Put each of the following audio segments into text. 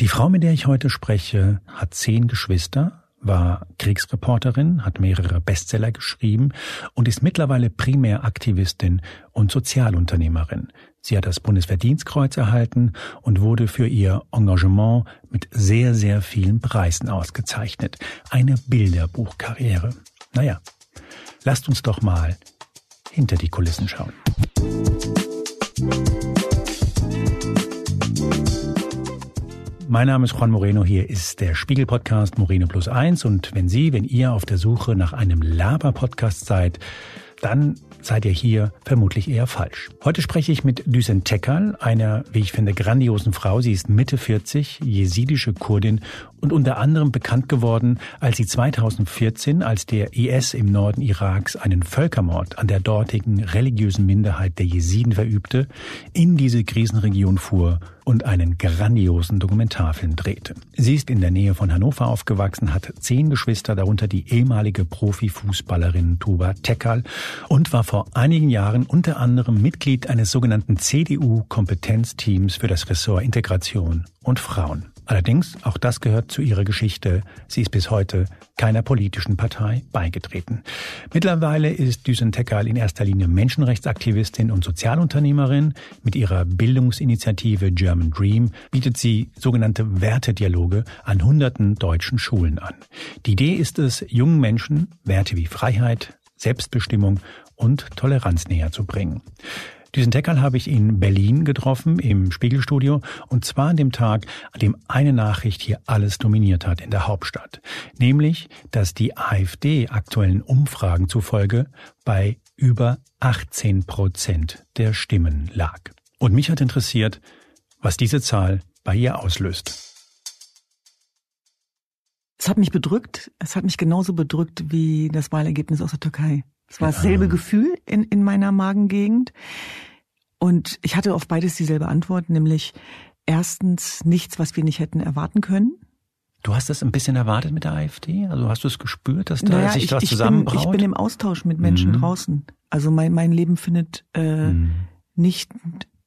Die Frau, mit der ich heute spreche, hat zehn Geschwister, war Kriegsreporterin, hat mehrere Bestseller geschrieben und ist mittlerweile primär Aktivistin und Sozialunternehmerin. Sie hat das Bundesverdienstkreuz erhalten und wurde für ihr Engagement mit sehr, sehr vielen Preisen ausgezeichnet. Eine Bilderbuchkarriere. Naja, lasst uns doch mal hinter die Kulissen schauen. Mein Name ist Juan Moreno, hier ist der Spiegel-Podcast Moreno Plus Eins und wenn Sie, wenn ihr auf der Suche nach einem Laber-Podcast seid, dann seid ihr hier vermutlich eher falsch. Heute spreche ich mit Düsen Tekal, einer, wie ich finde, grandiosen Frau. Sie ist Mitte 40, jesidische Kurdin und unter anderem bekannt geworden, als sie 2014, als der IS im Norden Iraks einen Völkermord an der dortigen religiösen Minderheit der Jesiden verübte, in diese Krisenregion fuhr und einen grandiosen Dokumentarfilm drehte. Sie ist in der Nähe von Hannover aufgewachsen, hat zehn Geschwister, darunter die ehemalige Profifußballerin Tuba Tekal und war vor einigen Jahren unter anderem Mitglied eines sogenannten CDU-Kompetenzteams für das Ressort Integration und Frauen. Allerdings, auch das gehört zu ihrer Geschichte, sie ist bis heute keiner politischen Partei beigetreten. Mittlerweile ist Düsen Tekal in erster Linie Menschenrechtsaktivistin und Sozialunternehmerin. Mit ihrer Bildungsinitiative German Dream bietet sie sogenannte Wertedialoge an hunderten deutschen Schulen an. Die Idee ist es, jungen Menschen Werte wie Freiheit, Selbstbestimmung und Toleranz näher zu bringen. Diesen Teckerl habe ich in Berlin getroffen, im Spiegelstudio, und zwar an dem Tag, an dem eine Nachricht hier alles dominiert hat in der Hauptstadt. Nämlich, dass die AfD aktuellen Umfragen zufolge bei über 18 Prozent der Stimmen lag. Und mich hat interessiert, was diese Zahl bei ihr auslöst. Es hat mich bedrückt. Es hat mich genauso bedrückt wie das Wahlergebnis aus der Türkei. Es war dasselbe Gefühl in, in meiner Magengegend. Und ich hatte auf beides dieselbe Antwort, nämlich erstens nichts, was wir nicht hätten erwarten können. Du hast das ein bisschen erwartet mit der AfD? Also hast du es gespürt, dass da naja, sich ich, was zusammenbraut? Bin, ich bin im Austausch mit Menschen mhm. draußen. Also mein, mein Leben findet äh, mhm. nicht,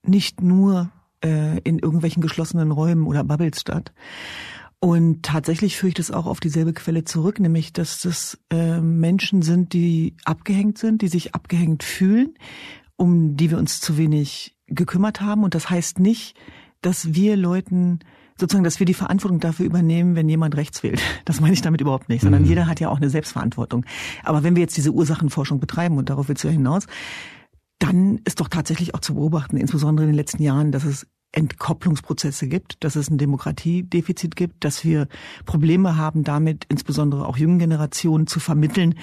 nicht nur äh, in irgendwelchen geschlossenen Räumen oder Bubbles statt. Und tatsächlich führe ich das auch auf dieselbe Quelle zurück, nämlich dass das äh, Menschen sind, die abgehängt sind, die sich abgehängt fühlen, um die wir uns zu wenig gekümmert haben. Und das heißt nicht, dass wir Leuten sozusagen, dass wir die Verantwortung dafür übernehmen, wenn jemand rechts wählt. Das meine ich damit überhaupt nicht, sondern mhm. jeder hat ja auch eine Selbstverantwortung. Aber wenn wir jetzt diese Ursachenforschung betreiben, und darauf willst du ja hinaus, dann ist doch tatsächlich auch zu beobachten, insbesondere in den letzten Jahren, dass es Entkopplungsprozesse gibt, dass es ein Demokratiedefizit gibt, dass wir Probleme haben damit, insbesondere auch jungen Generationen zu vermitteln,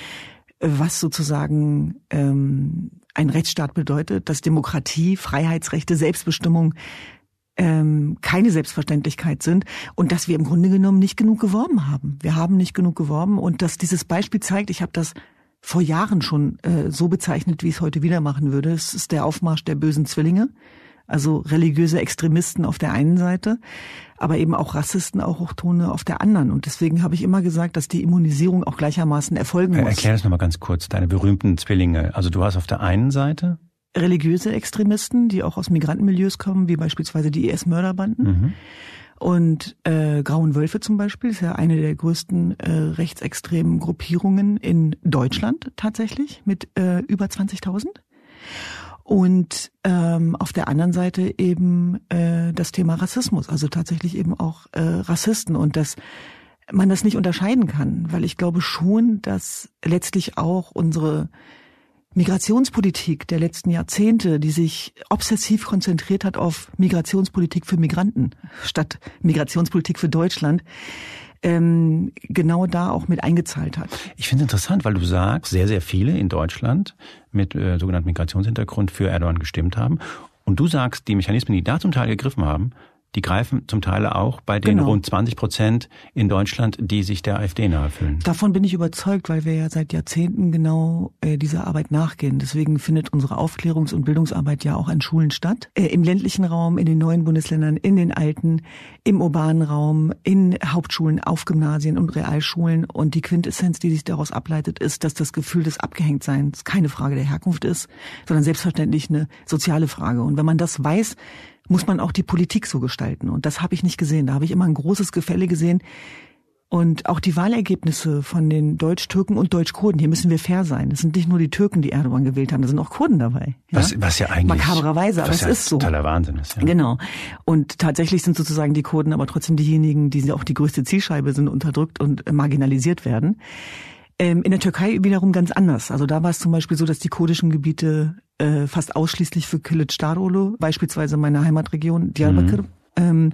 was sozusagen ähm, ein Rechtsstaat bedeutet, dass Demokratie, Freiheitsrechte, Selbstbestimmung ähm, keine Selbstverständlichkeit sind und dass wir im Grunde genommen nicht genug geworben haben. Wir haben nicht genug geworben und dass dieses Beispiel zeigt, ich habe das vor Jahren schon äh, so bezeichnet, wie ich es heute wieder machen würde. Es ist der Aufmarsch der bösen Zwillinge also religiöse Extremisten auf der einen Seite, aber eben auch Rassisten, auch Hochtone auf der anderen. Und deswegen habe ich immer gesagt, dass die Immunisierung auch gleichermaßen erfolgen muss. Erklär das nochmal ganz kurz, deine berühmten Zwillinge. Also du hast auf der einen Seite religiöse Extremisten, die auch aus Migrantenmilieus kommen, wie beispielsweise die IS-Mörderbanden. Mhm. Und äh, Grauen Wölfe zum Beispiel ist ja eine der größten äh, rechtsextremen Gruppierungen in Deutschland tatsächlich mit äh, über 20.000. Und ähm, auf der anderen Seite eben äh, das Thema Rassismus, also tatsächlich eben auch äh, Rassisten und dass man das nicht unterscheiden kann, weil ich glaube schon, dass letztlich auch unsere Migrationspolitik der letzten Jahrzehnte, die sich obsessiv konzentriert hat auf Migrationspolitik für Migranten statt Migrationspolitik für Deutschland, ähm, genau da auch mit eingezahlt hat. Ich finde es interessant, weil du sagst, sehr, sehr viele in Deutschland mit äh, sogenanntem Migrationshintergrund für Erdogan gestimmt haben. Und du sagst, die Mechanismen, die da zum Teil gegriffen haben, die greifen zum Teil auch bei den genau. rund 20 Prozent in Deutschland, die sich der AfD nahe fühlen. Davon bin ich überzeugt, weil wir ja seit Jahrzehnten genau äh, dieser Arbeit nachgehen. Deswegen findet unsere Aufklärungs- und Bildungsarbeit ja auch an Schulen statt. Äh, Im ländlichen Raum, in den neuen Bundesländern, in den alten, im urbanen Raum, in Hauptschulen, auf Gymnasien und Realschulen. Und die Quintessenz, die sich daraus ableitet, ist, dass das Gefühl des Abgehängtseins keine Frage der Herkunft ist, sondern selbstverständlich eine soziale Frage. Und wenn man das weiß, muss man auch die Politik so gestalten. Und das habe ich nicht gesehen. Da habe ich immer ein großes Gefälle gesehen. Und auch die Wahlergebnisse von den Deutsch-Türken und Deutsch-Kurden, hier müssen wir fair sein. Es sind nicht nur die Türken, die Erdogan gewählt haben, da sind auch Kurden dabei. Ja? Was, was ja eigentlich makabrerweise, aber es ja ist so. Totaler Wahnsinn ist. Ja. Genau. Und tatsächlich sind sozusagen die Kurden aber trotzdem diejenigen, die auch die größte Zielscheibe sind, unterdrückt und marginalisiert werden. Ähm, in der Türkei wiederum ganz anders. Also da war es zum Beispiel so, dass die kurdischen Gebiete äh, fast ausschließlich für Kilicdaroglu, beispielsweise meine Heimatregion Diyarbakir, mhm. ähm,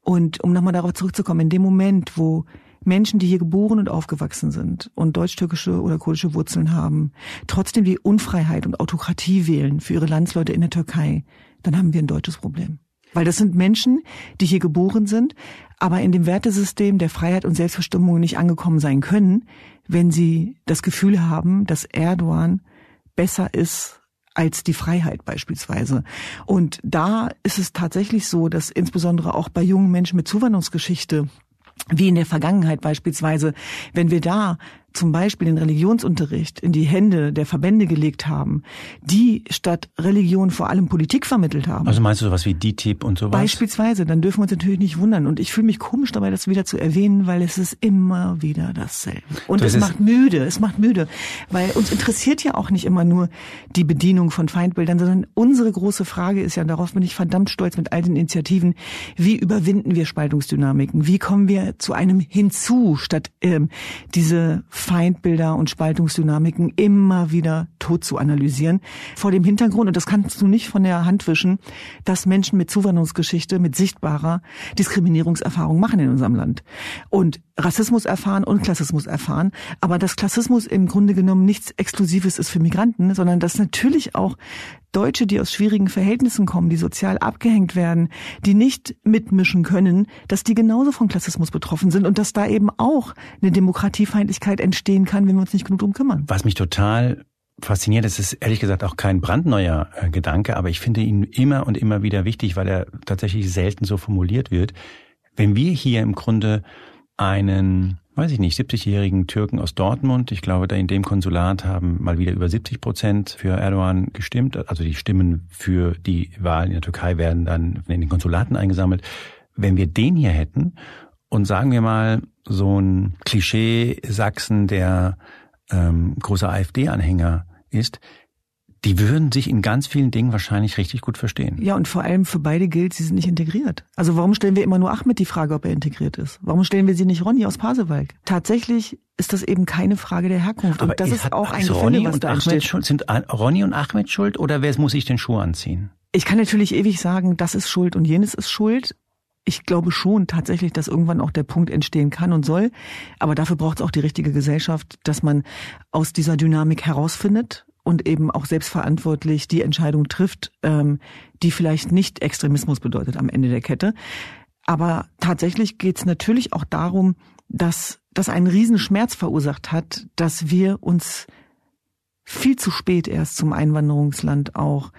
und um nochmal darauf zurückzukommen, in dem Moment, wo Menschen, die hier geboren und aufgewachsen sind und deutsch-türkische oder kurdische Wurzeln haben, trotzdem die Unfreiheit und Autokratie wählen für ihre Landsleute in der Türkei, dann haben wir ein deutsches Problem. Weil das sind Menschen, die hier geboren sind, aber in dem Wertesystem der Freiheit und Selbstbestimmung nicht angekommen sein können, wenn sie das Gefühl haben, dass Erdogan besser ist als die Freiheit beispielsweise. Und da ist es tatsächlich so, dass insbesondere auch bei jungen Menschen mit Zuwanderungsgeschichte wie in der Vergangenheit beispielsweise, wenn wir da zum Beispiel den Religionsunterricht in die Hände der Verbände gelegt haben, die statt Religion vor allem Politik vermittelt haben. Also meinst du sowas wie DTIP und sowas? Beispielsweise, dann dürfen wir uns natürlich nicht wundern. Und ich fühle mich komisch dabei, das wieder zu erwähnen, weil es ist immer wieder dasselbe. Und das es macht müde, es macht müde. Weil uns interessiert ja auch nicht immer nur die Bedienung von Feindbildern, sondern unsere große Frage ist ja, darauf bin ich verdammt stolz mit all den Initiativen, wie überwinden wir Spaltungsdynamiken? Wie kommen wir zu einem Hinzu, statt ähm, diese Feindbilder und Spaltungsdynamiken immer wieder tot zu analysieren. Vor dem Hintergrund, und das kannst du nicht von der Hand wischen, dass Menschen mit Zuwanderungsgeschichte, mit sichtbarer Diskriminierungserfahrung machen in unserem Land. Und Rassismus erfahren und Klassismus erfahren. Aber dass Klassismus im Grunde genommen nichts Exklusives ist für Migranten, sondern dass natürlich auch Deutsche, die aus schwierigen Verhältnissen kommen, die sozial abgehängt werden, die nicht mitmischen können, dass die genauso von Klassismus betroffen sind und dass da eben auch eine Demokratiefeindlichkeit entstehen kann, wenn wir uns nicht genug drum kümmern. Was mich total fasziniert, das ist ehrlich gesagt auch kein brandneuer äh, Gedanke, aber ich finde ihn immer und immer wieder wichtig, weil er tatsächlich selten so formuliert wird. Wenn wir hier im Grunde einen weiß ich nicht, 70-jährigen Türken aus Dortmund. Ich glaube, da in dem Konsulat haben mal wieder über 70 Prozent für Erdogan gestimmt. Also die Stimmen für die Wahlen in der Türkei werden dann in den Konsulaten eingesammelt. Wenn wir den hier hätten und sagen wir mal so ein Klischee Sachsen, der ähm, großer AfD-Anhänger ist, die würden sich in ganz vielen Dingen wahrscheinlich richtig gut verstehen. Ja, und vor allem für beide gilt, sie sind nicht integriert. Also warum stellen wir immer nur Ahmed die Frage, ob er integriert ist? Warum stellen wir sie nicht Ronny aus Pasewalk? Tatsächlich ist das eben keine Frage der Herkunft. Aber und das ist, ist auch ein also Ronny was und Ahmed schuld, sind Ronny und Ahmed schuld oder wer muss sich den Schuh anziehen? Ich kann natürlich ewig sagen, das ist schuld und jenes ist schuld. Ich glaube schon tatsächlich, dass irgendwann auch der Punkt entstehen kann und soll. Aber dafür braucht es auch die richtige Gesellschaft, dass man aus dieser Dynamik herausfindet und eben auch selbstverantwortlich die Entscheidung trifft, ähm, die vielleicht nicht Extremismus bedeutet am Ende der Kette. Aber tatsächlich geht es natürlich auch darum, dass das einen Riesenschmerz verursacht hat, dass wir uns viel zu spät erst zum Einwanderungsland auch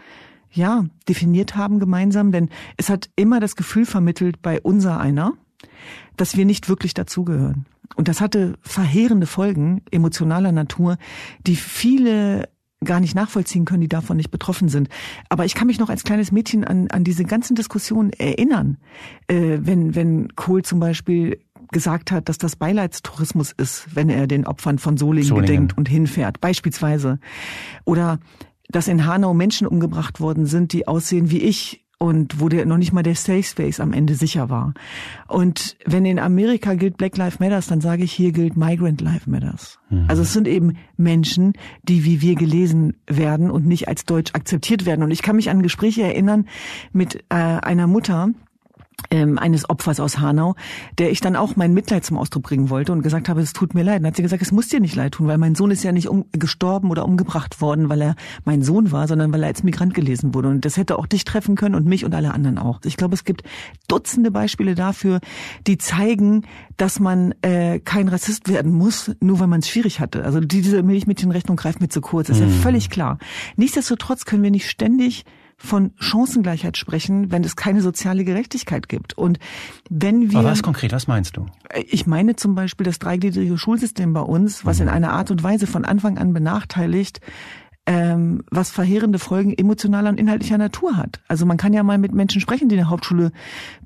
ja definiert haben gemeinsam, denn es hat immer das Gefühl vermittelt bei unser einer, dass wir nicht wirklich dazugehören. Und das hatte verheerende Folgen emotionaler Natur, die viele gar nicht nachvollziehen können, die davon nicht betroffen sind. Aber ich kann mich noch als kleines Mädchen an, an diese ganzen Diskussionen erinnern, äh, wenn, wenn Kohl zum Beispiel gesagt hat, dass das Beileidstourismus ist, wenn er den Opfern von Solingen, Solingen. gedenkt und hinfährt, beispielsweise. Oder dass in Hanau Menschen umgebracht worden sind, die aussehen wie ich, und wo der noch nicht mal der Safe Space am Ende sicher war. Und wenn in Amerika gilt Black Lives Matters, dann sage ich, hier gilt Migrant Life Matters. Mhm. Also es sind eben Menschen, die wie wir gelesen werden und nicht als Deutsch akzeptiert werden. Und ich kann mich an Gespräche erinnern mit äh, einer Mutter, ähm, eines Opfers aus Hanau, der ich dann auch mein Mitleid zum Ausdruck bringen wollte und gesagt habe, es tut mir leid. Dann hat sie gesagt, es muss dir nicht leid tun, weil mein Sohn ist ja nicht um, gestorben oder umgebracht worden, weil er mein Sohn war, sondern weil er als Migrant gelesen wurde. Und das hätte auch dich treffen können und mich und alle anderen auch. Ich glaube, es gibt Dutzende Beispiele dafür, die zeigen, dass man äh, kein Rassist werden muss, nur weil man es schwierig hatte. Also diese Milchmädchenrechnung greift mir zu kurz, das ist mhm. ja völlig klar. Nichtsdestotrotz können wir nicht ständig von Chancengleichheit sprechen, wenn es keine soziale Gerechtigkeit gibt. Und wenn wir. Aber was konkret, was meinst du? Ich meine zum Beispiel das dreigliedrige Schulsystem bei uns, was mhm. in einer Art und Weise von Anfang an benachteiligt, ähm, was verheerende Folgen emotionaler und inhaltlicher Natur hat. Also man kann ja mal mit Menschen sprechen, die eine Hauptschule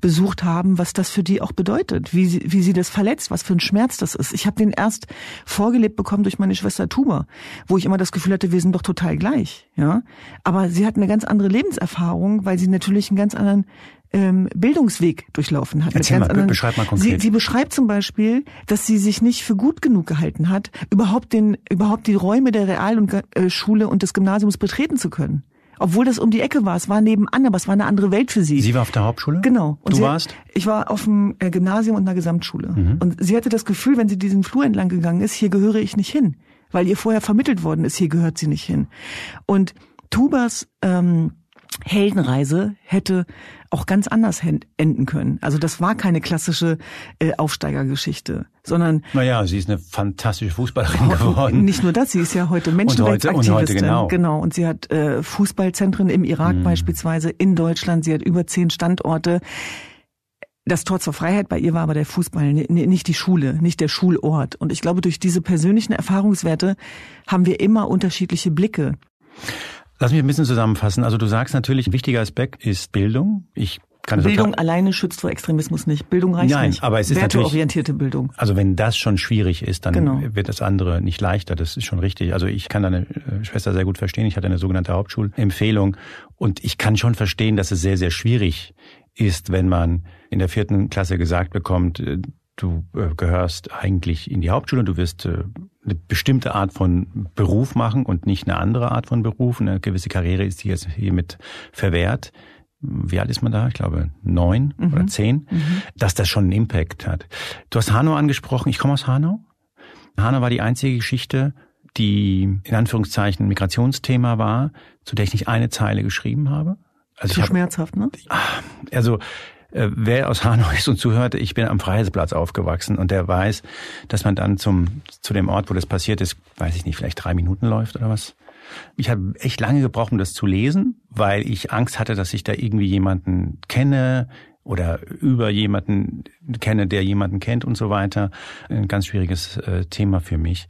besucht haben, was das für die auch bedeutet, wie sie, wie sie das verletzt, was für ein Schmerz das ist. Ich habe den erst vorgelebt bekommen durch meine Schwester Tuba, wo ich immer das Gefühl hatte, wir sind doch total gleich. Ja, aber sie hat eine ganz andere Lebenserfahrung, weil sie natürlich einen ganz anderen ähm, Bildungsweg durchlaufen hat. Erzähl mal, anderen, beschreib mal konkret. Sie, sie beschreibt zum Beispiel, dass sie sich nicht für gut genug gehalten hat, überhaupt den, überhaupt die Räume der Realschule äh, und des Gymnasiums betreten zu können. Obwohl das um die Ecke war, es war nebenan, aber es war eine andere Welt für sie. Sie war auf der Hauptschule? Genau. Und du warst? Hat, ich war auf dem äh, Gymnasium und einer Gesamtschule. Mhm. Und sie hatte das Gefühl, wenn sie diesen Flur entlang gegangen ist, hier gehöre ich nicht hin. Weil ihr vorher vermittelt worden ist, hier gehört sie nicht hin. Und Tubas ähm, Heldenreise hätte auch ganz anders enden können. Also das war keine klassische äh, Aufsteigergeschichte, sondern naja, sie ist eine fantastische Fußballerin geworden. Nicht nur das, sie ist ja heute Menschenrechtsaktivistin. Und heute, und heute genau. genau. Und sie hat äh, Fußballzentren im Irak hm. beispielsweise, in Deutschland. Sie hat über zehn Standorte. Das Tor zur Freiheit bei ihr war aber der Fußball, nicht die Schule, nicht der Schulort. Und ich glaube, durch diese persönlichen Erfahrungswerte haben wir immer unterschiedliche Blicke. Lass mich ein bisschen zusammenfassen. Also du sagst natürlich, ein wichtiger Aspekt ist Bildung. Ich kann Bildung alleine schützt vor Extremismus nicht. Bildung reicht Nein, nicht. aber es ist Werteorientierte Bildung. Also wenn das schon schwierig ist, dann genau. wird das andere nicht leichter. Das ist schon richtig. Also ich kann deine äh, Schwester sehr gut verstehen. Ich hatte eine sogenannte Hauptschulempfehlung und ich kann schon verstehen, dass es sehr, sehr schwierig ist, wenn man in der vierten Klasse gesagt bekommt, äh, du äh, gehörst eigentlich in die Hauptschule, du wirst eine bestimmte Art von Beruf machen und nicht eine andere Art von Beruf. Eine gewisse Karriere ist hier hiermit verwehrt. Wie alt ist man da? Ich glaube neun mhm. oder zehn, mhm. dass das schon einen Impact hat. Du hast Hanau angesprochen. Ich komme aus Hanau. Hanau war die einzige Geschichte, die in Anführungszeichen Migrationsthema war, zu der ich nicht eine Zeile geschrieben habe. Also Zu schmerzhaft, ne? Also äh, wer aus Hanau ist und zuhört, ich bin am Freiheisplatz aufgewachsen und der weiß, dass man dann zum, zu dem Ort, wo das passiert ist, weiß ich nicht, vielleicht drei Minuten läuft oder was. Ich habe echt lange gebraucht, um das zu lesen, weil ich Angst hatte, dass ich da irgendwie jemanden kenne oder über jemanden kenne, der jemanden kennt und so weiter. Ein ganz schwieriges äh, Thema für mich.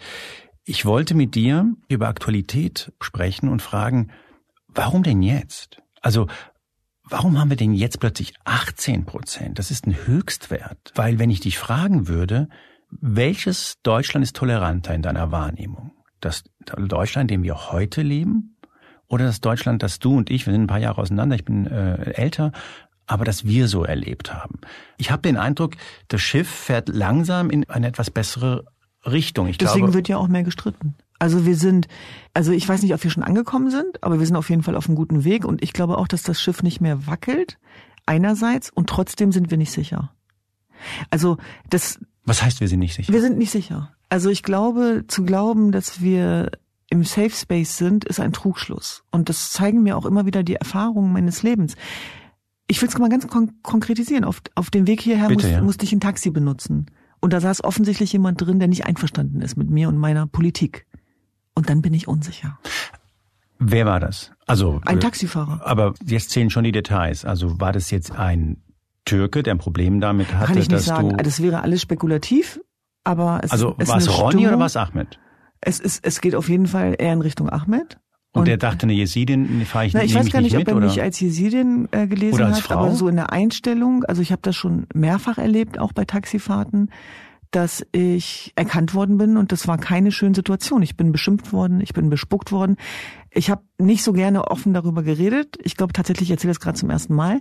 Ich wollte mit dir über Aktualität sprechen und fragen, warum denn jetzt? Also Warum haben wir denn jetzt plötzlich 18 Prozent? Das ist ein Höchstwert. Weil wenn ich dich fragen würde, welches Deutschland ist toleranter in deiner Wahrnehmung? Das Deutschland, in dem wir heute leben? Oder das Deutschland, das du und ich, wir sind ein paar Jahre auseinander, ich bin äh, älter, aber das wir so erlebt haben. Ich habe den Eindruck, das Schiff fährt langsam in eine etwas bessere Richtung. Ich Deswegen glaube, wird ja auch mehr gestritten. Also wir sind, also ich weiß nicht, ob wir schon angekommen sind, aber wir sind auf jeden Fall auf einem guten Weg und ich glaube auch, dass das Schiff nicht mehr wackelt, einerseits, und trotzdem sind wir nicht sicher. Also das. Was heißt, wir sind nicht sicher? Wir sind nicht sicher. Also ich glaube, zu glauben, dass wir im Safe Space sind, ist ein Trugschluss. Und das zeigen mir auch immer wieder die Erfahrungen meines Lebens. Ich will es mal ganz kon konkretisieren. Auf, auf dem Weg hierher Bitte, muss, ja. musste ich ein Taxi benutzen. Und da saß offensichtlich jemand drin, der nicht einverstanden ist mit mir und meiner Politik. Und dann bin ich unsicher. Wer war das? Also ein Taxifahrer. Aber jetzt zählen schon die Details. Also war das jetzt ein Türke, der ein Problem damit hatte, Kann ich nicht sagen. das wäre alles spekulativ, aber es also es war es Ronny oder war es Ahmed? Es ist es geht auf jeden Fall eher in Richtung Ahmed. Und, und der dachte, eine Jesidin fahre ich, na, ich weiß gar nicht, nicht ob er mich als Jesidin äh, gelesen oder als hat, Frau? aber so in der Einstellung. Also ich habe das schon mehrfach erlebt, auch bei Taxifahrten dass ich erkannt worden bin und das war keine schöne Situation. Ich bin beschimpft worden, ich bin bespuckt worden. Ich habe nicht so gerne offen darüber geredet. Ich glaube tatsächlich, ich erzähle das gerade zum ersten Mal.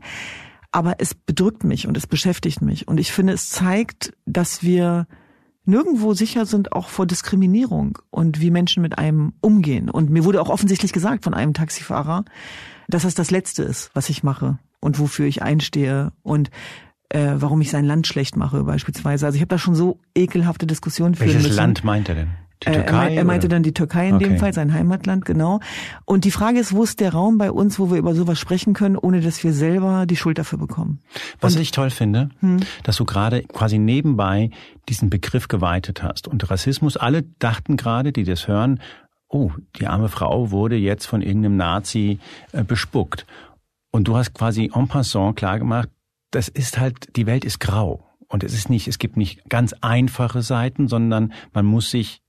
Aber es bedrückt mich und es beschäftigt mich. Und ich finde, es zeigt, dass wir nirgendwo sicher sind, auch vor Diskriminierung und wie Menschen mit einem umgehen. Und mir wurde auch offensichtlich gesagt von einem Taxifahrer, dass das das Letzte ist, was ich mache und wofür ich einstehe. Und äh, warum ich sein Land schlecht mache beispielsweise. Also ich habe da schon so ekelhafte Diskussionen führen Welches müssen. Land meint er denn? Die Türkei? Äh, er, meinte oder? dann die Türkei in okay. dem Fall, sein Heimatland, genau. Und die Frage ist, wo ist der Raum bei uns, wo wir über sowas sprechen können, ohne dass wir selber die Schuld dafür bekommen? Was Und, ich toll finde, hm? dass du gerade quasi nebenbei diesen Begriff geweitet hast. Und Rassismus, alle dachten gerade, die das hören, oh, die arme Frau wurde jetzt von irgendeinem Nazi äh, bespuckt. Und du hast quasi en passant klargemacht, das ist halt, die Welt ist grau. Und es ist nicht, es gibt nicht ganz einfache Seiten, sondern man muss sich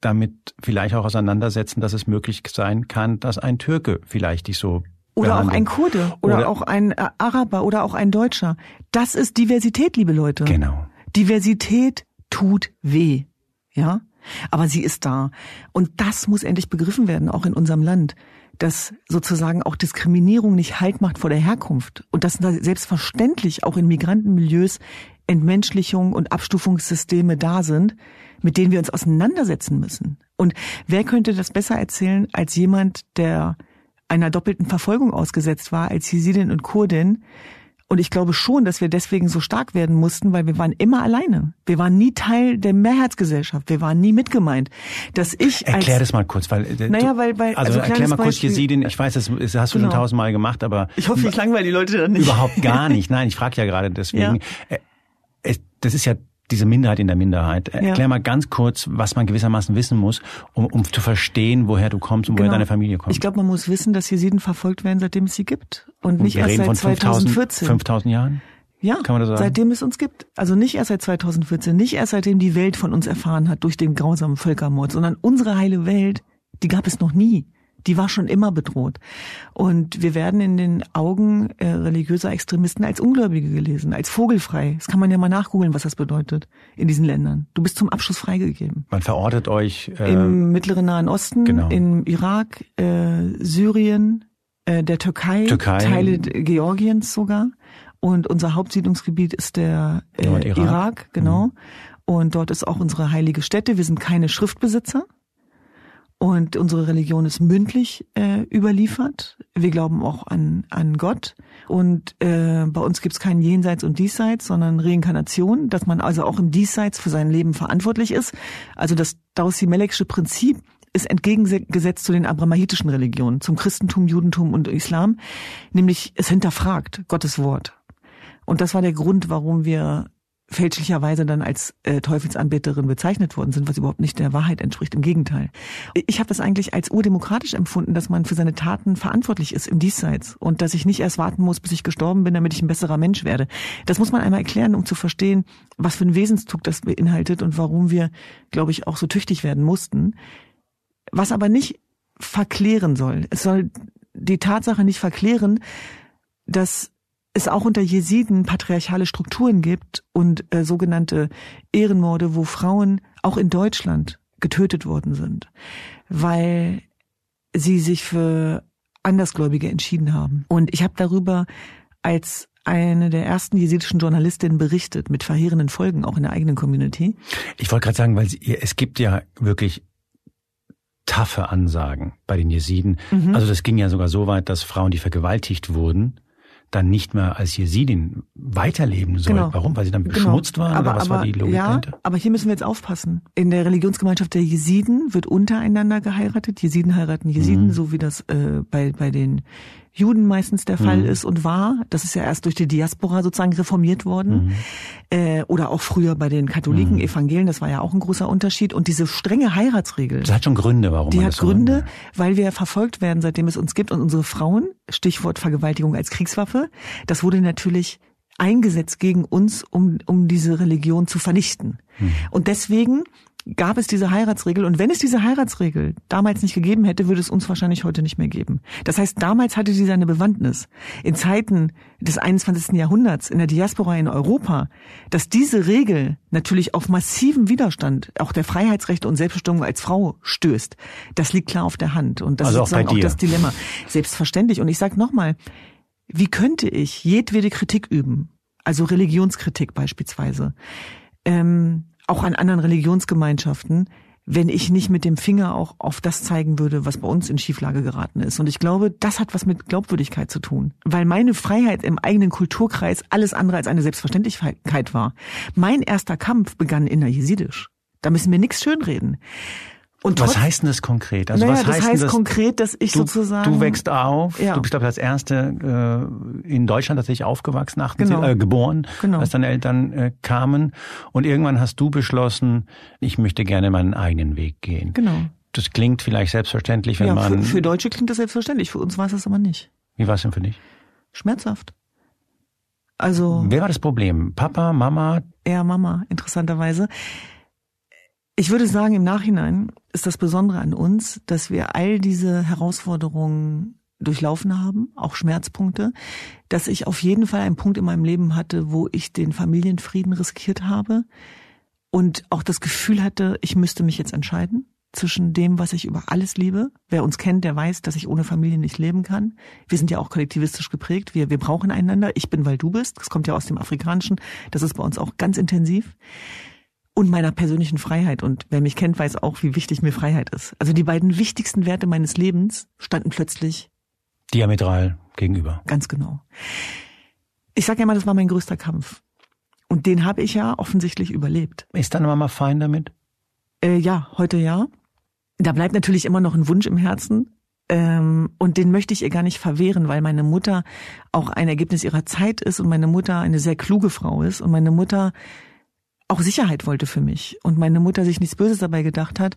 damit vielleicht auch auseinandersetzen, dass es möglich sein kann, dass ein Türke vielleicht dich so oder behandelt. auch ein Kurde oder, oder auch ein äh, Araber oder auch ein Deutscher. Das ist Diversität, liebe Leute. Genau. Diversität tut weh. Ja? Aber sie ist da. Und das muss endlich begriffen werden, auch in unserem Land. Dass sozusagen auch Diskriminierung nicht Halt macht vor der Herkunft. Und dass selbstverständlich auch in Migrantenmilieus Entmenschlichung und Abstufungssysteme da sind, mit denen wir uns auseinandersetzen müssen. Und wer könnte das besser erzählen als jemand, der einer doppelten Verfolgung ausgesetzt war als Jesidin und Kurdin. Und ich glaube schon, dass wir deswegen so stark werden mussten, weil wir waren immer alleine. Wir waren nie Teil der Mehrheitsgesellschaft. Wir waren nie mitgemeint. Dass ich erklär das mal kurz, weil äh, naja, weil, weil also, also erklär mal kurz Jesidin. Ich weiß, das, das hast du genau. schon tausendmal gemacht, aber ich hoffe, ich langweile die Leute dann nicht. Überhaupt gar nicht. Nein, ich frage ja gerade deswegen. Ja. Äh, das ist ja diese Minderheit in der Minderheit. Ja. Erklär mal ganz kurz, was man gewissermaßen wissen muss, um, um zu verstehen, woher du kommst und genau. woher deine Familie kommt. Ich glaube, man muss wissen, dass Jesiden verfolgt werden, seitdem es sie gibt. Und, und nicht erst seit 2014. 5000 Jahren? Ja, seitdem es uns gibt. Also nicht erst seit 2014, nicht erst seitdem die Welt von uns erfahren hat durch den grausamen Völkermord, sondern unsere heile Welt, die gab es noch nie die war schon immer bedroht. Und wir werden in den Augen äh, religiöser Extremisten als Ungläubige gelesen, als vogelfrei. Das kann man ja mal nachgoogeln, was das bedeutet in diesen Ländern. Du bist zum Abschluss freigegeben. Man verortet euch äh, im mittleren Nahen Osten, genau. im Irak, äh, Syrien, äh, der Türkei, Türkei, Teile Georgiens sogar. Und unser Hauptsiedlungsgebiet ist der äh, Irak. Irak, genau. Mhm. Und dort ist auch unsere heilige Stätte. Wir sind keine Schriftbesitzer. Und unsere Religion ist mündlich äh, überliefert. Wir glauben auch an, an Gott. Und äh, bei uns gibt es kein Jenseits und Diesseits, sondern Reinkarnation, dass man also auch im Diesseits für sein Leben verantwortlich ist. Also das Dausi-Melekische Prinzip ist entgegengesetzt zu den abrahamitischen Religionen, zum Christentum, Judentum und Islam, nämlich es hinterfragt Gottes Wort. Und das war der Grund, warum wir fälschlicherweise dann als äh, Teufelsanbeterin bezeichnet worden sind, was überhaupt nicht der Wahrheit entspricht. Im Gegenteil. Ich habe das eigentlich als urdemokratisch empfunden, dass man für seine Taten verantwortlich ist im Diesseits und dass ich nicht erst warten muss, bis ich gestorben bin, damit ich ein besserer Mensch werde. Das muss man einmal erklären, um zu verstehen, was für ein Wesenszug das beinhaltet und warum wir, glaube ich, auch so tüchtig werden mussten. Was aber nicht verklären soll. Es soll die Tatsache nicht verklären, dass es auch unter Jesiden patriarchale Strukturen gibt und äh, sogenannte Ehrenmorde, wo Frauen auch in Deutschland getötet worden sind, weil sie sich für Andersgläubige entschieden haben. Und ich habe darüber als eine der ersten jesidischen Journalistinnen berichtet, mit verheerenden Folgen, auch in der eigenen Community. Ich wollte gerade sagen, weil sie, es gibt ja wirklich taffe Ansagen bei den Jesiden. Mhm. Also das ging ja sogar so weit, dass Frauen, die vergewaltigt wurden, dann nicht mehr als Jesidin weiterleben soll. Genau. Warum? Weil sie dann genau. beschmutzt genau. waren? Aber, oder was aber, war die Logik ja, dahinter? Aber hier müssen wir jetzt aufpassen. In der Religionsgemeinschaft der Jesiden wird untereinander geheiratet. Jesiden heiraten Jesiden, mhm. so wie das äh, bei, bei den Juden meistens der Fall mhm. ist und war. Das ist ja erst durch die Diaspora sozusagen reformiert worden. Mhm. Äh, oder auch früher bei den Katholiken, mhm. Evangelien, das war ja auch ein großer Unterschied. Und diese strenge Heiratsregel. Das hat schon Gründe, warum Die man hat das Gründe, macht. weil wir verfolgt werden, seitdem es uns gibt. Und unsere Frauen, Stichwort Vergewaltigung als Kriegswaffe, das wurde natürlich eingesetzt gegen uns, um, um diese Religion zu vernichten. Mhm. Und deswegen gab es diese Heiratsregel. Und wenn es diese Heiratsregel damals nicht gegeben hätte, würde es uns wahrscheinlich heute nicht mehr geben. Das heißt, damals hatte sie seine Bewandtnis. In Zeiten des 21. Jahrhunderts, in der Diaspora in Europa, dass diese Regel natürlich auf massiven Widerstand auch der Freiheitsrechte und Selbstbestimmung als Frau stößt, das liegt klar auf der Hand. Und das also ist sozusagen auch, auch das Dilemma. Selbstverständlich. Und ich sage nochmal, wie könnte ich jedwede Kritik üben? Also Religionskritik beispielsweise. Ähm, auch an anderen Religionsgemeinschaften, wenn ich nicht mit dem Finger auch auf das zeigen würde, was bei uns in Schieflage geraten ist. Und ich glaube, das hat was mit Glaubwürdigkeit zu tun. Weil meine Freiheit im eigenen Kulturkreis alles andere als eine Selbstverständlichkeit war. Mein erster Kampf begann in der Jesidisch. Da müssen wir nichts schönreden. Und was heißt denn das konkret? Also naja, was heißt das heißt das, konkret, dass ich du, sozusagen du wächst auf, ja. du bist glaube ich als erste äh, in Deutschland tatsächlich aufgewachsen, 18, genau. äh, geboren, genau. als deine Eltern äh, kamen und irgendwann hast du beschlossen, ich möchte gerne meinen eigenen Weg gehen. Genau. Das klingt vielleicht selbstverständlich, wenn ja, man für, für Deutsche klingt das selbstverständlich, für uns war es das aber nicht. Wie war es denn für dich? Schmerzhaft. Also Wer war das Problem? Papa, Mama? Eher Mama, interessanterweise Ich würde sagen, im Nachhinein ist das Besondere an uns, dass wir all diese Herausforderungen durchlaufen haben, auch Schmerzpunkte, dass ich auf jeden Fall einen Punkt in meinem Leben hatte, wo ich den Familienfrieden riskiert habe und auch das Gefühl hatte, ich müsste mich jetzt entscheiden zwischen dem, was ich über alles liebe. Wer uns kennt, der weiß, dass ich ohne Familie nicht leben kann. Wir sind ja auch kollektivistisch geprägt. Wir, wir brauchen einander. Ich bin, weil du bist. Das kommt ja aus dem Afrikanischen. Das ist bei uns auch ganz intensiv. Und meiner persönlichen Freiheit. Und wer mich kennt, weiß auch, wie wichtig mir Freiheit ist. Also die beiden wichtigsten Werte meines Lebens standen plötzlich diametral gegenüber. Ganz genau. Ich sage ja mal, das war mein größter Kampf. Und den habe ich ja offensichtlich überlebt. Ist deine Mama fein damit? Äh, ja, heute ja. Da bleibt natürlich immer noch ein Wunsch im Herzen. Ähm, und den möchte ich ihr gar nicht verwehren, weil meine Mutter auch ein Ergebnis ihrer Zeit ist und meine Mutter eine sehr kluge Frau ist und meine Mutter auch Sicherheit wollte für mich und meine Mutter sich nichts Böses dabei gedacht hat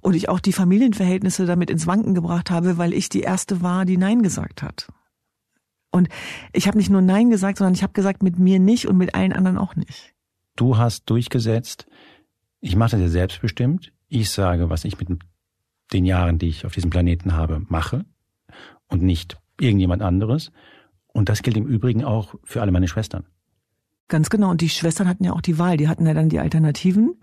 und ich auch die Familienverhältnisse damit ins Wanken gebracht habe, weil ich die erste war, die Nein gesagt hat. Und ich habe nicht nur Nein gesagt, sondern ich habe gesagt, mit mir nicht und mit allen anderen auch nicht. Du hast durchgesetzt, ich mache das ja selbstbestimmt. Ich sage, was ich mit den Jahren, die ich auf diesem Planeten habe, mache und nicht irgendjemand anderes. Und das gilt im Übrigen auch für alle meine Schwestern. Ganz genau. Und die Schwestern hatten ja auch die Wahl. Die hatten ja dann die Alternativen.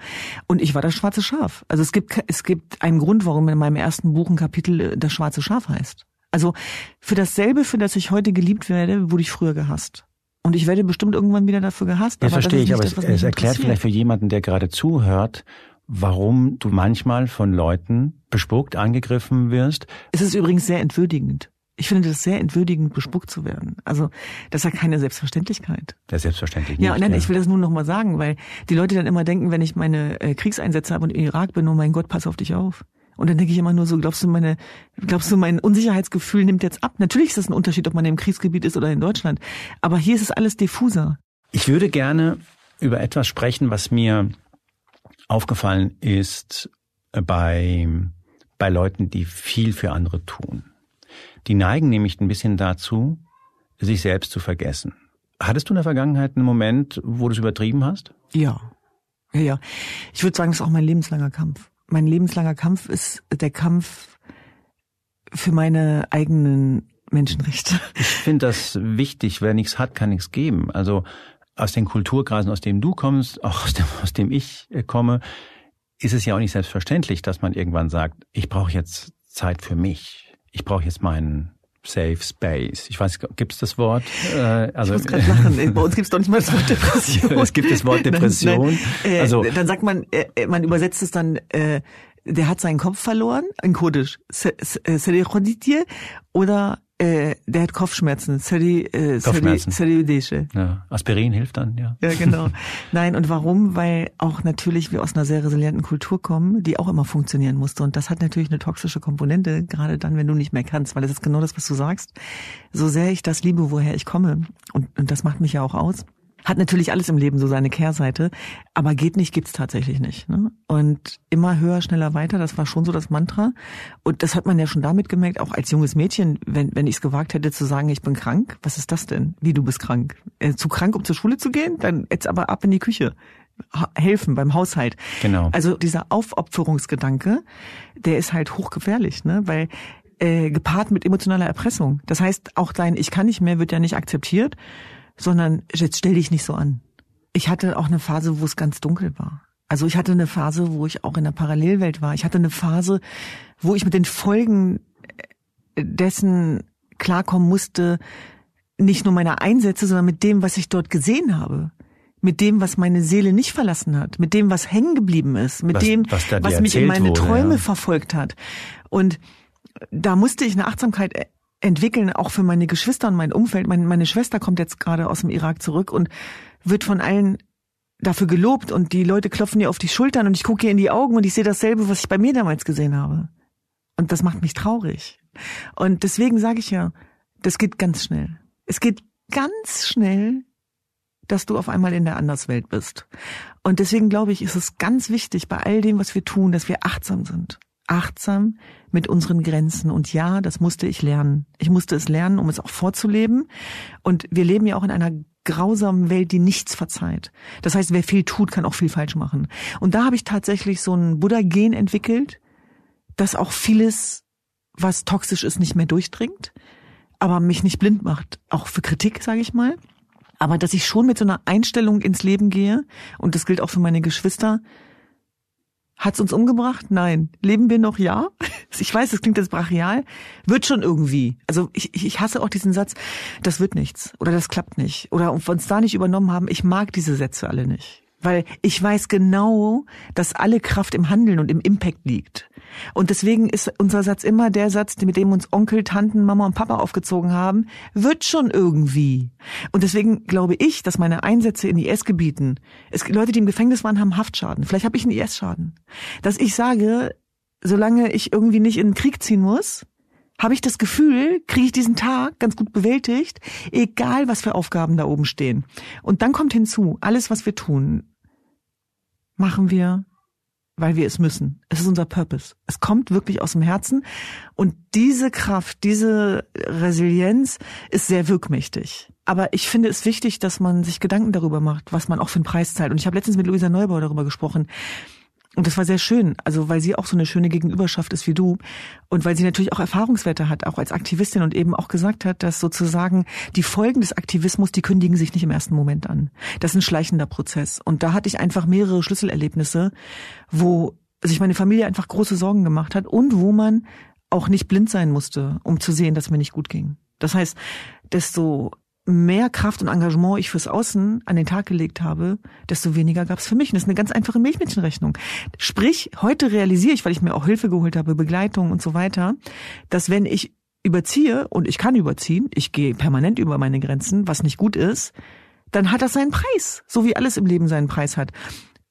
Und ich war das schwarze Schaf. Also es gibt, es gibt einen Grund, warum in meinem ersten Buch ein Kapitel äh, das schwarze Schaf heißt. Also für dasselbe, für das ich heute geliebt werde, wurde ich früher gehasst. Und ich werde bestimmt irgendwann wieder dafür gehasst. Das verstehe ich, aber das, es, es erklärt vielleicht für jemanden, der gerade zuhört, warum du manchmal von Leuten bespuckt, angegriffen wirst. Es ist übrigens sehr entwürdigend. Ich finde das sehr entwürdigend, bespuckt zu werden. Also das ist ja keine Selbstverständlichkeit. Ja, selbstverständlich nicht. Ja, nein, ja. ich will das nur noch mal sagen, weil die Leute dann immer denken, wenn ich meine äh, Kriegseinsätze habe und im Irak bin, oh mein Gott, pass auf dich auf. Und dann denke ich immer nur so, glaubst du, meine, glaubst du, mein Unsicherheitsgefühl nimmt jetzt ab? Natürlich ist das ein Unterschied, ob man im Kriegsgebiet ist oder in Deutschland. Aber hier ist es alles diffuser. Ich würde gerne über etwas sprechen, was mir aufgefallen ist bei, bei Leuten, die viel für andere tun. Die neigen nämlich ein bisschen dazu, sich selbst zu vergessen. Hattest du in der Vergangenheit einen Moment, wo du es übertrieben hast? Ja. Ja, ja. Ich würde sagen, das ist auch mein lebenslanger Kampf mein lebenslanger Kampf ist der Kampf für meine eigenen Menschenrechte. Ich finde das wichtig. Wer nichts hat, kann nichts geben. Also aus den Kulturkreisen, aus dem du kommst, auch aus dem, aus dem ich äh, komme, ist es ja auch nicht selbstverständlich, dass man irgendwann sagt, ich brauche jetzt Zeit für mich. Ich brauche jetzt meinen Safe Space. Ich weiß, gibt es das Wort? Äh, also, ich muss gerade lachen. Bei uns gibt es doch nicht mal das Wort Depression. es gibt das Wort Depression. Nein. Äh, also dann sagt man, äh, äh, man übersetzt es dann, äh, der hat seinen Kopf verloren, in Kurdisch, oder äh, der hat Kopfschmerzen. Seri, äh, Kopfschmerzen. Seri, ja. Aspirin hilft dann, ja. Ja, genau. Nein, und warum? Weil auch natürlich wir aus einer sehr resilienten Kultur kommen, die auch immer funktionieren musste. Und das hat natürlich eine toxische Komponente, gerade dann, wenn du nicht mehr kannst, weil das ist genau das, was du sagst. So sehr ich das liebe, woher ich komme, und, und das macht mich ja auch aus, hat natürlich alles im Leben so seine Kehrseite, aber geht nicht, gibt's tatsächlich nicht. Ne? Und immer höher, schneller, weiter, das war schon so das Mantra. Und das hat man ja schon damit gemerkt, auch als junges Mädchen, wenn, wenn ich es gewagt hätte zu sagen, ich bin krank, was ist das denn? Wie, du bist krank? Äh, zu krank, um zur Schule zu gehen? Dann jetzt aber ab in die Küche. helfen beim Haushalt. Genau. Also dieser Aufopferungsgedanke, der ist halt hochgefährlich, ne? Weil äh, gepaart mit emotionaler Erpressung. Das heißt, auch dein Ich kann nicht mehr wird ja nicht akzeptiert sondern jetzt stell dich nicht so an. Ich hatte auch eine Phase, wo es ganz dunkel war. Also ich hatte eine Phase, wo ich auch in der Parallelwelt war. Ich hatte eine Phase, wo ich mit den Folgen dessen klarkommen musste, nicht nur meine Einsätze, sondern mit dem, was ich dort gesehen habe. Mit dem, was meine Seele nicht verlassen hat, mit dem, was hängen geblieben ist, mit was, dem, was, was mich in meine wurde, Träume ja. verfolgt hat. Und da musste ich eine Achtsamkeit entwickeln, auch für meine Geschwister und mein Umfeld. Meine, meine Schwester kommt jetzt gerade aus dem Irak zurück und wird von allen dafür gelobt und die Leute klopfen ihr auf die Schultern und ich gucke ihr in die Augen und ich sehe dasselbe, was ich bei mir damals gesehen habe. Und das macht mich traurig. Und deswegen sage ich ja, das geht ganz schnell. Es geht ganz schnell, dass du auf einmal in der Anderswelt bist. Und deswegen glaube ich, ist es ganz wichtig bei all dem, was wir tun, dass wir achtsam sind achtsam mit unseren Grenzen. Und ja, das musste ich lernen. Ich musste es lernen, um es auch vorzuleben. Und wir leben ja auch in einer grausamen Welt, die nichts verzeiht. Das heißt, wer viel tut, kann auch viel falsch machen. Und da habe ich tatsächlich so ein Buddha-Gen entwickelt, das auch vieles, was toxisch ist, nicht mehr durchdringt, aber mich nicht blind macht, auch für Kritik, sage ich mal. Aber dass ich schon mit so einer Einstellung ins Leben gehe, und das gilt auch für meine Geschwister, Hat's uns umgebracht? Nein. Leben wir noch? Ja. Ich weiß, das klingt jetzt brachial. Wird schon irgendwie. Also ich, ich hasse auch diesen Satz, das wird nichts oder das klappt nicht oder uns da nicht übernommen haben. Ich mag diese Sätze alle nicht. Weil ich weiß genau, dass alle Kraft im Handeln und im Impact liegt. Und deswegen ist unser Satz immer der Satz, mit dem uns Onkel, Tanten, Mama und Papa aufgezogen haben, wird schon irgendwie. Und deswegen glaube ich, dass meine Einsätze in IS-Gebieten, es Leute, die im Gefängnis waren, haben Haftschaden. Vielleicht habe ich einen IS-Schaden. Dass ich sage, solange ich irgendwie nicht in den Krieg ziehen muss, habe ich das Gefühl, kriege ich diesen Tag ganz gut bewältigt, egal was für Aufgaben da oben stehen. Und dann kommt hinzu, alles, was wir tun, machen wir weil wir es müssen. Es ist unser Purpose. Es kommt wirklich aus dem Herzen. Und diese Kraft, diese Resilienz ist sehr wirkmächtig. Aber ich finde es wichtig, dass man sich Gedanken darüber macht, was man auch für einen Preis zahlt. Und ich habe letztens mit Luisa Neubauer darüber gesprochen. Und das war sehr schön, also weil sie auch so eine schöne Gegenüberschaft ist wie du und weil sie natürlich auch Erfahrungswerte hat, auch als Aktivistin und eben auch gesagt hat, dass sozusagen die Folgen des Aktivismus, die kündigen sich nicht im ersten Moment an. Das ist ein schleichender Prozess. Und da hatte ich einfach mehrere Schlüsselerlebnisse, wo sich meine Familie einfach große Sorgen gemacht hat und wo man auch nicht blind sein musste, um zu sehen, dass mir nicht gut ging. Das heißt, desto mehr Kraft und Engagement ich fürs Außen an den Tag gelegt habe, desto weniger gab es für mich. Und das ist eine ganz einfache Milchmädchenrechnung. Sprich, heute realisiere ich, weil ich mir auch Hilfe geholt habe, Begleitung und so weiter, dass wenn ich überziehe, und ich kann überziehen, ich gehe permanent über meine Grenzen, was nicht gut ist, dann hat das seinen Preis, so wie alles im Leben seinen Preis hat.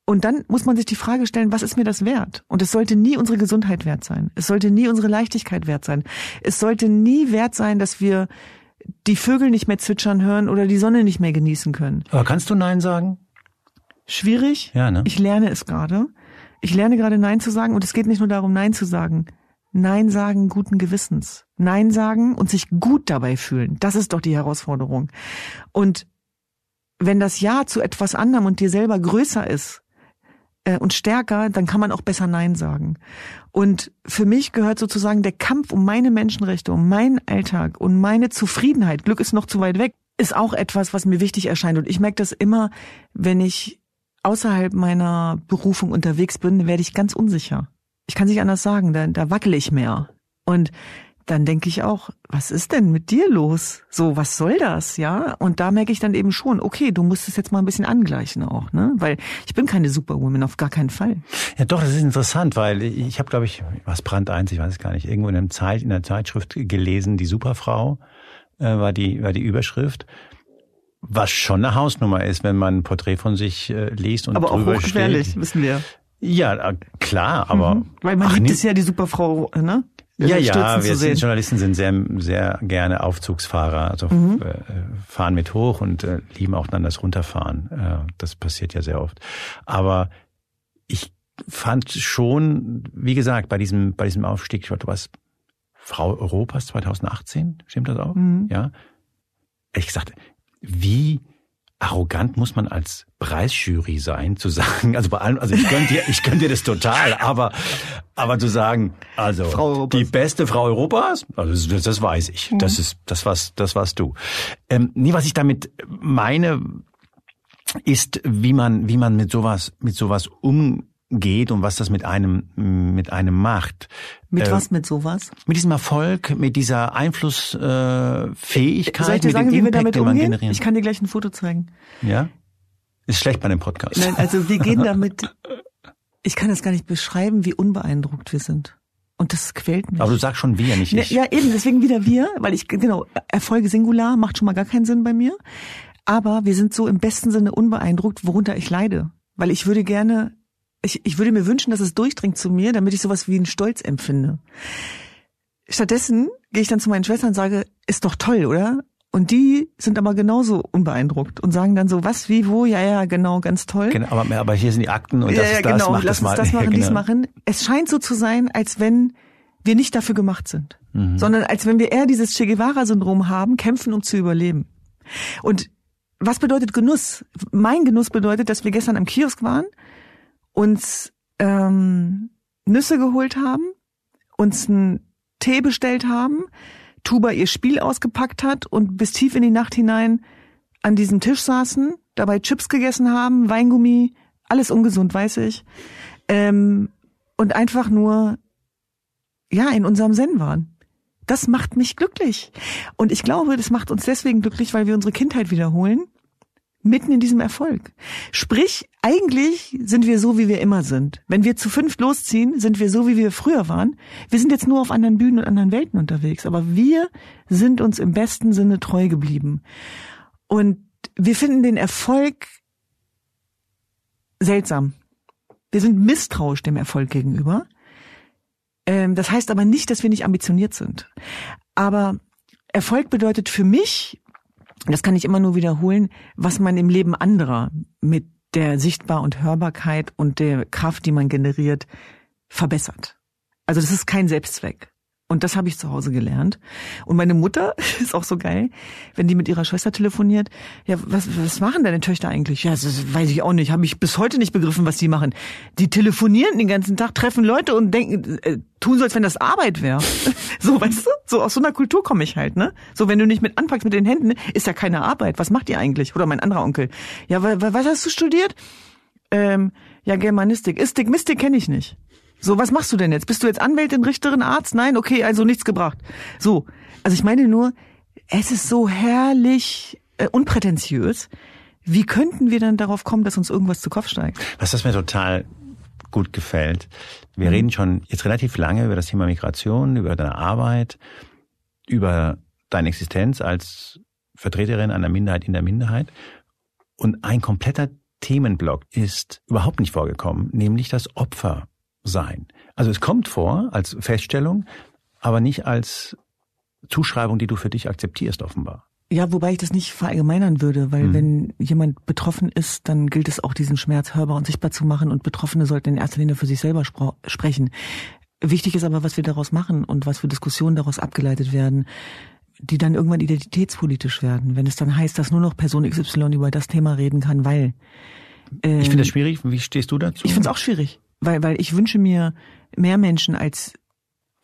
Und dann muss man sich die Frage stellen, was ist mir das wert? Und es sollte nie unsere Gesundheit wert sein. Es sollte nie unsere Leichtigkeit wert sein. Es sollte nie wert sein, dass wir die Vögel nicht mehr zwitschern hören oder die Sonne nicht mehr genießen können. Aber kannst du Nein sagen? Schwierig. Ja, ne? Ich lerne es gerade. Ich lerne gerade Nein zu sagen und es geht nicht nur darum, Nein zu sagen. Nein sagen guten Gewissens. Nein sagen und sich gut dabei fühlen. Das ist doch die Herausforderung. Und wenn das Ja zu etwas anderem und dir selber größer ist, und stärker, dann kann man auch besser Nein sagen. Und für mich gehört sozusagen der Kampf um meine Menschenrechte, um meinen Alltag und meine Zufriedenheit, Glück ist noch zu weit weg, ist auch etwas, was mir wichtig erscheint. Und ich merke das immer, wenn ich außerhalb meiner Berufung unterwegs bin, werde ich ganz unsicher. Ich kann nicht anders sagen, da, da wackel ich mehr. Und dann denke ich auch, was ist denn mit dir los? So, was soll das, ja? Und da merke ich dann eben schon, okay, du musst es jetzt mal ein bisschen angleichen auch, ne? Weil ich bin keine Superwoman, auf gar keinen Fall. Ja, doch, das ist interessant, weil ich habe, glaube ich, was Brand eins, ich weiß es gar nicht, irgendwo in einem Zeit, in der Zeitschrift gelesen, die Superfrau äh, war die war die Überschrift. Was schon eine Hausnummer ist, wenn man ein Porträt von sich äh, liest und aber drüber auch hochgefährlich, steht. wissen wir. Ja, äh, klar, aber mhm. weil man ach, liebt es ja die Superfrau, ne? Ja, ja, wir sind. Journalisten sind sehr, sehr gerne Aufzugsfahrer, also Mhm. äh, fahren mit hoch und äh, lieben auch dann das Runterfahren. Äh, das passiert ja sehr oft. Aber ich fand schon, wie gesagt, bei diesem, bei diesem Aufstieg, du warst Frau Europas 2018, stimmt das auch? Mhm. Ja. Ich gesagt, wie arrogant muss man als Preisjury sein, zu sagen, also bei allem, also ich gönn dir, ich gönn dir das total, aber, aber zu sagen, also, die beste Frau Europas, also das, das weiß ich, das ist, das was, das warst du. Ähm, nee, was ich damit meine, ist, wie man, wie man mit sowas, mit sowas umgeht und was das mit einem, mit einem macht. Mit Äh, was, mit sowas? Mit diesem Erfolg, mit dieser Einflussfähigkeit, Soll ich dir mit sagen, dem wie wir Impact, damit den man generieren. Ich kann dir gleich ein Foto zeigen. ja? Ist schlecht bei dem Podcast. Nein, also wir gehen damit, ich kann das gar nicht beschreiben, wie unbeeindruckt wir sind. Und das quält mich. Aber du sagst schon wir, nicht Ne, ich. Ja, eben, deswegen wieder wir, weil ich, genau, Erfolge Singular macht schon mal gar keinen Sinn bei mir. Aber wir sind so im besten Sinne unbeeindruckt, worunter ich leide. Weil ich würde gerne, ich, ich würde mir wünschen, dass es durchdringt zu mir, damit ich sowas wie einen Stolz empfinde. Stattdessen gehe ich dann zu meinen Schwestern und sage, ist doch toll, oder? Und die sind aber genauso unbeeindruckt und sagen dann so, was, wie, wo, ja, ja, genau, ganz toll. Genau, aber, aber hier sind die Akten und das ja, ja, ist das, genau, mach lass das mal. uns das machen, ja, dies genau. machen. Es scheint so zu sein, als wenn wir nicht dafür gemacht sind, Mhm. sondern als wenn wir eher dieses Che Guevara-Syndrom haben, kämpfen, um zu überleben. Und was bedeutet Genuss? Mein Genuss bedeutet, dass wir gestern am Kiosk waren, uns ähm, Nüsse geholt haben, uns einen Tee bestellt haben, Tuba ihr Spiel ausgepackt hat und bis tief in die Nacht hinein an diesem Tisch saßen, dabei Chips gegessen haben, Weingummi, alles ungesund, weiß ich, ähm, und einfach nur ja in unserem Zen waren. Das macht mich glücklich. Und ich glaube, das macht uns deswegen glücklich, weil wir unsere Kindheit wiederholen, mitten in diesem Erfolg. Sprich, eigentlich sind wir so, wie wir immer sind. Wenn wir zu fünft losziehen, sind wir so, wie wir früher waren. Wir sind jetzt nur auf anderen Bühnen und anderen Welten unterwegs, aber wir sind uns im besten Sinne treu geblieben. Und wir finden den Erfolg seltsam. Wir sind misstrauisch dem Erfolg gegenüber. Ähm, das heißt aber nicht, dass wir nicht ambitioniert sind. Aber Erfolg bedeutet für mich, das kann ich immer nur wiederholen, was man im Leben anderer mit der Sichtbar- und Hörbarkeit und der Kraft, die man generiert, verbessert. Also das ist kein Selbstzweck. Und das habe ich zu Hause gelernt. Und meine Mutter ist auch so geil, wenn die mit ihrer Schwester telefoniert. Ja, was, was machen deine Töchter eigentlich? Ja, das weiß ich auch nicht. Habe ich bis heute nicht begriffen, was die machen. Die telefonieren den ganzen Tag, treffen Leute und denken, äh, tun so, als wenn das Arbeit wäre. so, weißt du? So aus so einer Kultur komme ich halt, ne? So, wenn du nicht mit anpackst mit den Händen, ist ja keine Arbeit. Was macht ihr eigentlich? Oder mein anderer Onkel. Ja, wa, wa, was hast du studiert? Ähm, ja, Germanistik. Istik, Mystik kenne ich nicht. So, was machst du denn jetzt? Bist du jetzt Anwältin, Richterin, Arzt? Nein, okay, also nichts gebracht. So, also ich meine nur, es ist so herrlich äh, unprätentiös. Wie könnten wir dann darauf kommen, dass uns irgendwas zu Kopf steigt? Was das mir total gut gefällt. Wir Mhm. reden schon jetzt relativ lange über das Thema Migration, über deine Arbeit, über deine Existenz als Vertreterin einer Minderheit in der Minderheit. Und ein kompletter Themenblock ist überhaupt nicht vorgekommen, nämlich das Opfersein. Also es kommt vor als Feststellung, aber nicht als Zuschreibung, die du für dich akzeptierst, offenbar. Ja, wobei ich das nicht verallgemeinern würde, weil Mhm. wenn jemand betroffen ist, dann gilt es auch, diesen Schmerz hörbar und sichtbar zu machen und Betroffene sollten in erster Linie für sich selber sprechen. Wichtig ist aber, was wir daraus machen und was für Diskussionen daraus abgeleitet werden, die dann irgendwann identitätspolitisch werden, wenn es dann heißt, dass nur noch Person XY über das Thema reden kann, weil. Ähm, Ich finde das schwierig. Wie stehst du dazu? ich finde es auch schwierig, weil, weil ich wünsche mir mehr Menschen als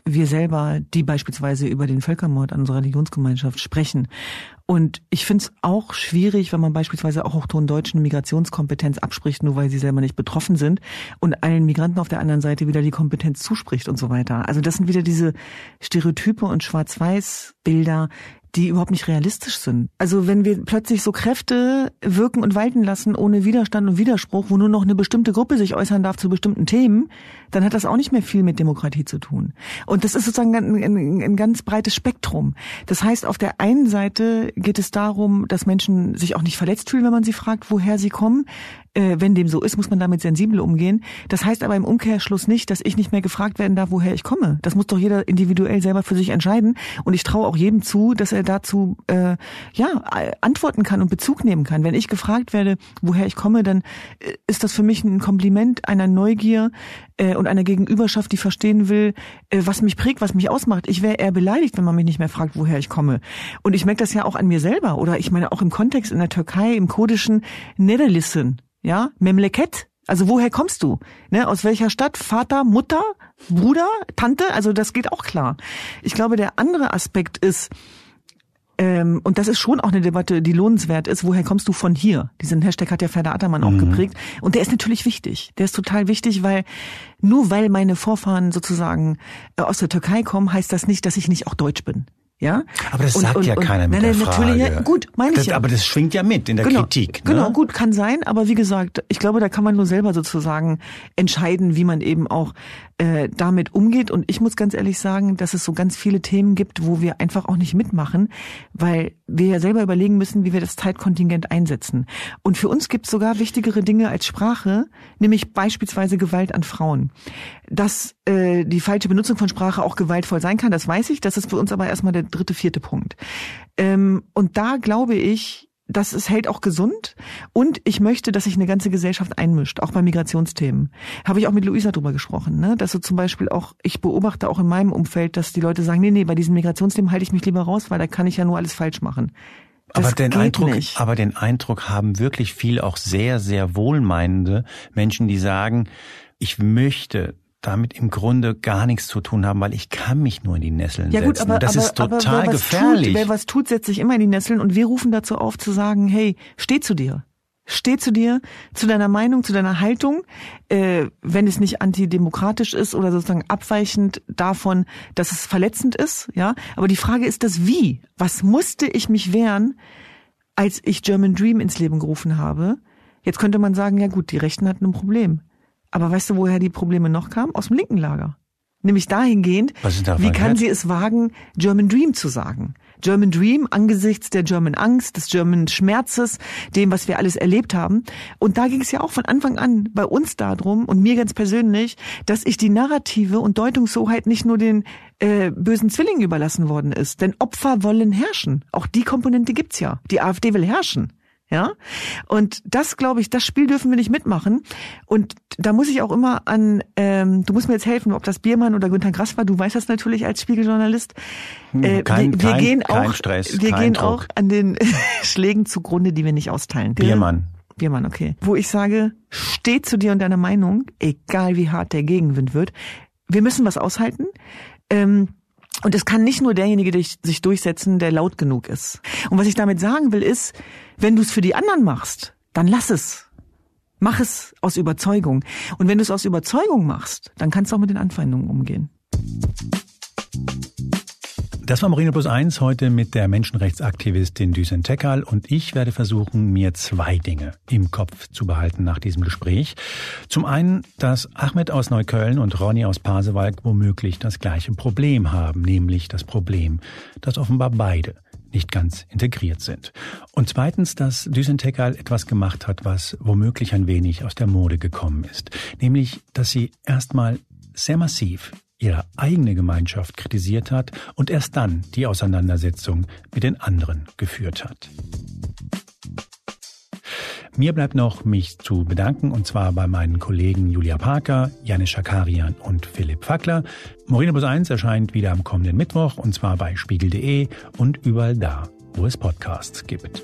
wir selber, die beispielsweise über den Völkermord an unserer Religionsgemeinschaft sprechen. Und ich finde es auch schwierig, wenn man beispielsweise auch hochton Deutschen Migrationskompetenz abspricht, nur weil sie selber nicht betroffen sind und allen Migranten auf der anderen Seite wieder die Kompetenz zuspricht und so weiter. Also das sind wieder diese Stereotype und Schwarz-Weiß-Bilder, die überhaupt nicht realistisch sind. Also wenn wir plötzlich so Kräfte wirken und walten lassen ohne Widerstand und Widerspruch, wo nur noch eine bestimmte Gruppe sich äußern darf zu bestimmten Themen, dann hat das auch nicht mehr viel mit Demokratie zu tun. Und das ist sozusagen ein, ein, ein ganz breites Spektrum. Das heißt, auf der einen Seite geht es darum, dass Menschen sich auch nicht verletzt fühlen, wenn man sie fragt, woher sie kommen. Äh, wenn dem so ist, muss man damit sensibel umgehen. Das heißt aber im Umkehrschluss nicht, dass ich nicht mehr gefragt werden darf, woher ich komme. Das muss doch jeder individuell selber für sich entscheiden. Und ich traue auch jedem zu, dass er dazu äh, ja antworten kann und Bezug nehmen kann. Wenn ich gefragt werde, woher ich komme, dann äh, ist das für mich ein Kompliment einer Neugier äh, und einer Gegenüberschaft, die verstehen will, äh, was mich prägt, was mich ausmacht. Ich wäre eher beleidigt, wenn man mich nicht mehr fragt, woher ich komme. Und ich merke das ja auch an mir selber. Oder ich meine auch im Kontext in der Türkei, im kurdischen Nederlissen, ja, Memleket. Also woher kommst du? Ne, aus welcher Stadt? Vater, Mutter, Bruder, Tante? Also das geht auch klar. Ich glaube, der andere Aspekt ist, ähm, und das ist schon auch eine Debatte, die lohnenswert ist. Woher kommst du von hier? Diesen Hashtag hat ja Ferda Attermann auch geprägt. Und der ist natürlich wichtig. Der ist total wichtig, weil nur weil meine Vorfahren sozusagen äh, aus der Türkei kommen, heißt das nicht, dass ich nicht auch deutsch bin. Ja? Aber das Und- sagt und- ja und- keiner mit nein, der Frage. Natürlich, ja, gut, meine ich ja. Aber das schwingt ja mit in der genau, Kritik. Ne? Genau, gut, kann sein, aber wie gesagt, ich glaube, da kann man nur selber sozusagen entscheiden, wie man eben auch äh, damit umgeht. Und ich muss ganz ehrlich sagen, dass es so ganz viele Themen gibt, wo wir einfach auch nicht mitmachen, weil wir ja selber überlegen müssen, wie wir das Zeitkontingent einsetzen. Und für uns gibt es sogar wichtigere Dinge als Sprache, nämlich beispielsweise Gewalt an Frauen. Dass äh, die falsche Benutzung von Sprache auch gewaltvoll sein kann, das weiß ich. Das ist für uns aber erstmal der dritte, vierte Punkt. Ähm, und da glaube ich, das ist, hält auch gesund und ich möchte, dass sich eine ganze Gesellschaft einmischt, auch bei Migrationsthemen. Habe ich auch mit Luisa drüber gesprochen, ne? dass so zum Beispiel auch, ich beobachte auch in meinem Umfeld, dass die Leute sagen, nee, nee, bei diesen Migrationsthemen halte ich mich lieber raus, weil da kann ich ja nur alles falsch machen. Das aber den Eindruck, nicht. aber den Eindruck haben wirklich viel auch sehr, sehr wohlmeinende Menschen, die sagen, ich möchte damit im Grunde gar nichts zu tun haben, weil ich kann mich nur in die Nesseln ja, gut, setzen. Aber, das aber, ist total aber wer gefährlich. Tut, wer was tut, setzt sich immer in die Nesseln und wir rufen dazu auf zu sagen, hey, steh zu dir. Steh zu dir, zu deiner Meinung, zu deiner Haltung, äh, wenn es nicht antidemokratisch ist oder sozusagen abweichend davon, dass es verletzend ist, ja. Aber die Frage ist das Wie. Was musste ich mich wehren, als ich German Dream ins Leben gerufen habe? Jetzt könnte man sagen, ja gut, die Rechten hatten ein Problem. Aber weißt du, woher die Probleme noch kamen? Aus dem linken Lager. Nämlich dahingehend, wie kann sie es wagen, German Dream zu sagen? German Dream angesichts der German Angst, des German Schmerzes, dem, was wir alles erlebt haben. Und da ging es ja auch von Anfang an bei uns darum und mir ganz persönlich, dass ich die Narrative und Deutungshoheit nicht nur den äh, bösen Zwillingen überlassen worden ist. Denn Opfer wollen herrschen. Auch die Komponente gibt's ja. Die AfD will herrschen. Ja, und das glaube ich, das Spiel dürfen wir nicht mitmachen. Und da muss ich auch immer an, ähm, du musst mir jetzt helfen, ob das Biermann oder Günther Grass war. Du weißt das natürlich als Spiegeljournalist. Hm, äh, kein, wir, wir kein, gehen auch, Stress, wir gehen Druck. auch an den Schlägen zugrunde, die wir nicht austeilen. Biermann. Biermann, okay. Wo ich sage, steh zu dir und deiner Meinung, egal wie hart der Gegenwind wird. Wir müssen was aushalten. Ähm, und es kann nicht nur derjenige sich durchsetzen, der laut genug ist. Und was ich damit sagen will, ist, wenn du es für die anderen machst, dann lass es. Mach es aus Überzeugung. Und wenn du es aus Überzeugung machst, dann kannst du auch mit den Anfeindungen umgehen. Das war Marino Plus eins heute mit der Menschenrechtsaktivistin Düsen Tekal und ich werde versuchen, mir zwei Dinge im Kopf zu behalten nach diesem Gespräch. Zum einen, dass Ahmed aus Neukölln und Ronny aus Pasewalk womöglich das gleiche Problem haben, nämlich das Problem, dass offenbar beide nicht ganz integriert sind. Und zweitens, dass Düsen Tekal etwas gemacht hat, was womöglich ein wenig aus der Mode gekommen ist, nämlich, dass sie erstmal sehr massiv ihre eigene Gemeinschaft kritisiert hat und erst dann die Auseinandersetzung mit den anderen geführt hat. Mir bleibt noch, mich zu bedanken, und zwar bei meinen Kollegen Julia Parker, Janis Schakarian und Philipp Fackler. Morino Bus 1 erscheint wieder am kommenden Mittwoch, und zwar bei spiegel.de und überall da, wo es Podcasts gibt.